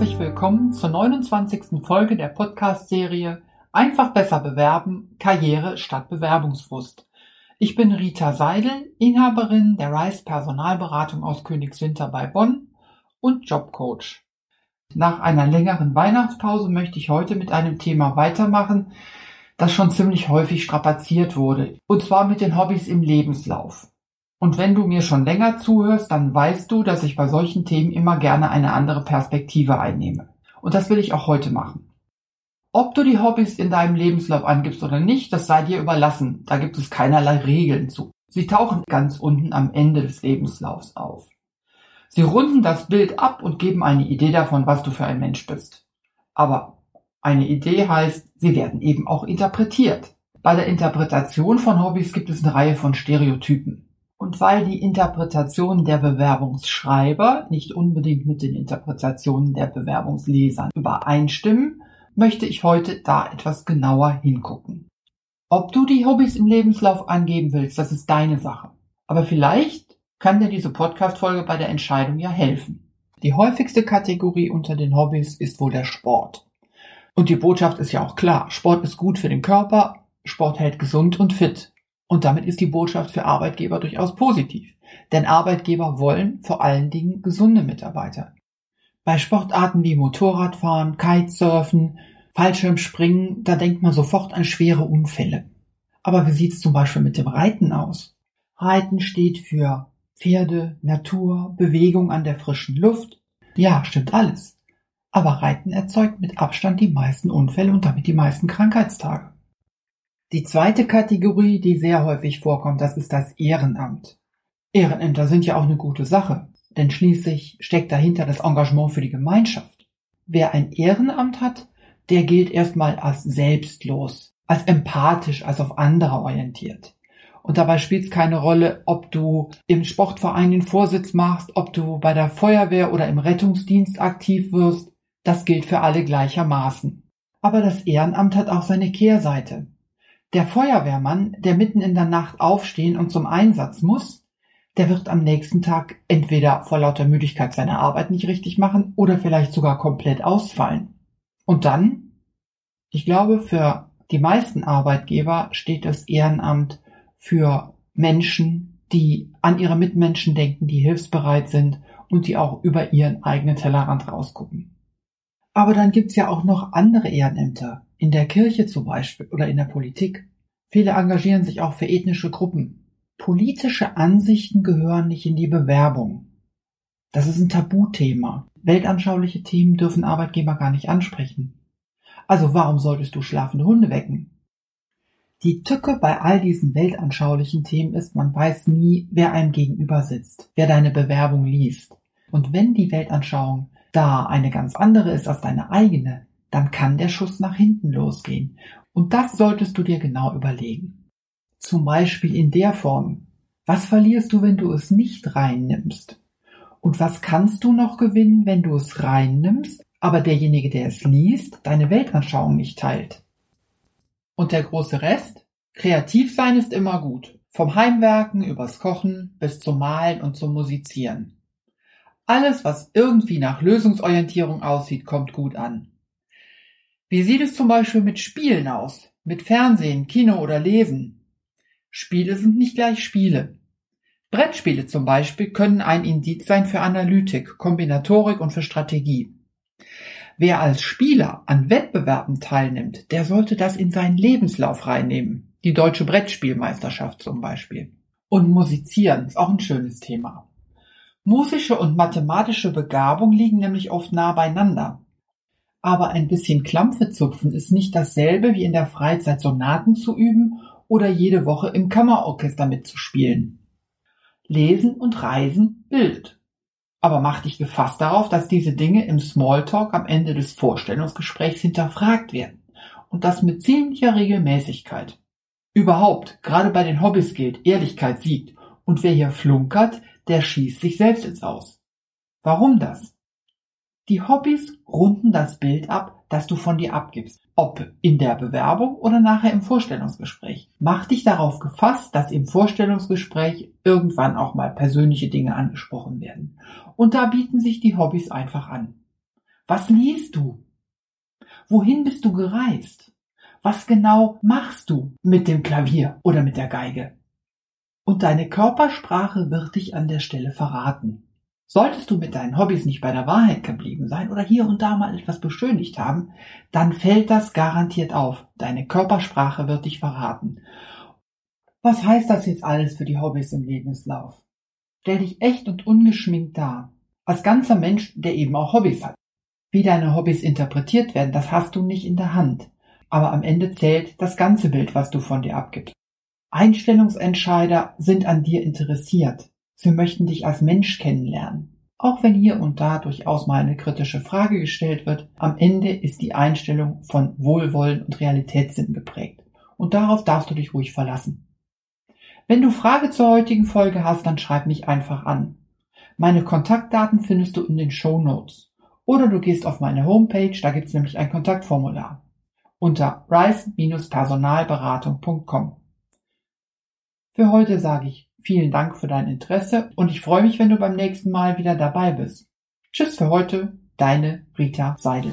herzlich willkommen zur 29. Folge der Podcast-Serie Einfach besser bewerben, Karriere statt Bewerbungsfrust. Ich bin Rita Seidel, Inhaberin der Rice Personalberatung aus Königswinter bei Bonn und Jobcoach. Nach einer längeren Weihnachtspause möchte ich heute mit einem Thema weitermachen, das schon ziemlich häufig strapaziert wurde, und zwar mit den Hobbys im Lebenslauf. Und wenn du mir schon länger zuhörst, dann weißt du, dass ich bei solchen Themen immer gerne eine andere Perspektive einnehme. Und das will ich auch heute machen. Ob du die Hobbys in deinem Lebenslauf angibst oder nicht, das sei dir überlassen. Da gibt es keinerlei Regeln zu. Sie tauchen ganz unten am Ende des Lebenslaufs auf. Sie runden das Bild ab und geben eine Idee davon, was du für ein Mensch bist. Aber eine Idee heißt, sie werden eben auch interpretiert. Bei der Interpretation von Hobbys gibt es eine Reihe von Stereotypen. Und weil die Interpretationen der Bewerbungsschreiber nicht unbedingt mit den Interpretationen der Bewerbungsleser übereinstimmen, möchte ich heute da etwas genauer hingucken. Ob du die Hobbys im Lebenslauf angeben willst, das ist deine Sache. Aber vielleicht kann dir diese Podcast-Folge bei der Entscheidung ja helfen. Die häufigste Kategorie unter den Hobbys ist wohl der Sport. Und die Botschaft ist ja auch klar. Sport ist gut für den Körper, Sport hält gesund und fit. Und damit ist die Botschaft für Arbeitgeber durchaus positiv. Denn Arbeitgeber wollen vor allen Dingen gesunde Mitarbeiter. Bei Sportarten wie Motorradfahren, Kitesurfen, Fallschirmspringen, da denkt man sofort an schwere Unfälle. Aber wie sieht's zum Beispiel mit dem Reiten aus? Reiten steht für Pferde, Natur, Bewegung an der frischen Luft. Ja, stimmt alles. Aber Reiten erzeugt mit Abstand die meisten Unfälle und damit die meisten Krankheitstage. Die zweite Kategorie, die sehr häufig vorkommt, das ist das Ehrenamt. Ehrenämter sind ja auch eine gute Sache, denn schließlich steckt dahinter das Engagement für die Gemeinschaft. Wer ein Ehrenamt hat, der gilt erstmal als selbstlos, als empathisch, als auf andere orientiert. Und dabei spielt es keine Rolle, ob du im Sportverein den Vorsitz machst, ob du bei der Feuerwehr oder im Rettungsdienst aktiv wirst. Das gilt für alle gleichermaßen. Aber das Ehrenamt hat auch seine Kehrseite. Der Feuerwehrmann, der mitten in der Nacht aufstehen und zum Einsatz muss, der wird am nächsten Tag entweder vor lauter Müdigkeit seine Arbeit nicht richtig machen oder vielleicht sogar komplett ausfallen. Und dann? Ich glaube, für die meisten Arbeitgeber steht das Ehrenamt für Menschen, die an ihre Mitmenschen denken, die hilfsbereit sind und die auch über ihren eigenen Tellerrand rausgucken. Aber dann gibt's ja auch noch andere Ehrenämter, in der Kirche zum Beispiel oder in der Politik. Viele engagieren sich auch für ethnische Gruppen. Politische Ansichten gehören nicht in die Bewerbung. Das ist ein Tabuthema. Weltanschauliche Themen dürfen Arbeitgeber gar nicht ansprechen. Also warum solltest du schlafende Hunde wecken? Die Tücke bei all diesen weltanschaulichen Themen ist, man weiß nie, wer einem gegenüber sitzt, wer deine Bewerbung liest. Und wenn die Weltanschauung da eine ganz andere ist als deine eigene, dann kann der Schuss nach hinten losgehen. Und das solltest du dir genau überlegen. Zum Beispiel in der Form. Was verlierst du, wenn du es nicht reinnimmst? Und was kannst du noch gewinnen, wenn du es reinnimmst, aber derjenige, der es liest, deine Weltanschauung nicht teilt? Und der große Rest? Kreativ sein ist immer gut. Vom Heimwerken übers Kochen bis zum Malen und zum Musizieren. Alles, was irgendwie nach Lösungsorientierung aussieht, kommt gut an. Wie sieht es zum Beispiel mit Spielen aus? Mit Fernsehen, Kino oder Lesen? Spiele sind nicht gleich Spiele. Brettspiele zum Beispiel können ein Indiz sein für Analytik, Kombinatorik und für Strategie. Wer als Spieler an Wettbewerben teilnimmt, der sollte das in seinen Lebenslauf reinnehmen. Die deutsche Brettspielmeisterschaft zum Beispiel. Und musizieren ist auch ein schönes Thema. Musische und mathematische Begabung liegen nämlich oft nah beieinander. Aber ein bisschen Klampfe zupfen ist nicht dasselbe wie in der Freizeit Sonaten zu üben oder jede Woche im Kammerorchester mitzuspielen. Lesen und Reisen bildet. Aber mach dich gefasst darauf, dass diese Dinge im Smalltalk am Ende des Vorstellungsgesprächs hinterfragt werden. Und das mit ziemlicher Regelmäßigkeit. Überhaupt, gerade bei den Hobbys gilt, Ehrlichkeit siegt. Und wer hier flunkert, der schießt sich selbst ins Aus. Warum das? Die Hobbys runden das Bild ab, das du von dir abgibst, ob in der Bewerbung oder nachher im Vorstellungsgespräch. Mach dich darauf gefasst, dass im Vorstellungsgespräch irgendwann auch mal persönliche Dinge angesprochen werden. Und da bieten sich die Hobbys einfach an. Was liest du? Wohin bist du gereist? Was genau machst du mit dem Klavier oder mit der Geige? Und deine Körpersprache wird dich an der Stelle verraten. Solltest du mit deinen Hobbys nicht bei der Wahrheit geblieben sein oder hier und da mal etwas beschönigt haben, dann fällt das garantiert auf. Deine Körpersprache wird dich verraten. Was heißt das jetzt alles für die Hobbys im Lebenslauf? Stell dich echt und ungeschminkt dar. Als ganzer Mensch, der eben auch Hobbys hat. Wie deine Hobbys interpretiert werden, das hast du nicht in der Hand. Aber am Ende zählt das ganze Bild, was du von dir abgibst. Einstellungsentscheider sind an dir interessiert. Sie möchten dich als Mensch kennenlernen. Auch wenn hier und da durchaus mal eine kritische Frage gestellt wird, am Ende ist die Einstellung von Wohlwollen und Realitätssinn geprägt. Und darauf darfst du dich ruhig verlassen. Wenn du Frage zur heutigen Folge hast, dann schreib mich einfach an. Meine Kontaktdaten findest du in den Show Notes. Oder du gehst auf meine Homepage, da gibt's nämlich ein Kontaktformular unter rice-personalberatung.com. Für heute sage ich vielen Dank für dein Interesse und ich freue mich, wenn du beim nächsten Mal wieder dabei bist. Tschüss für heute, deine Rita Seidel.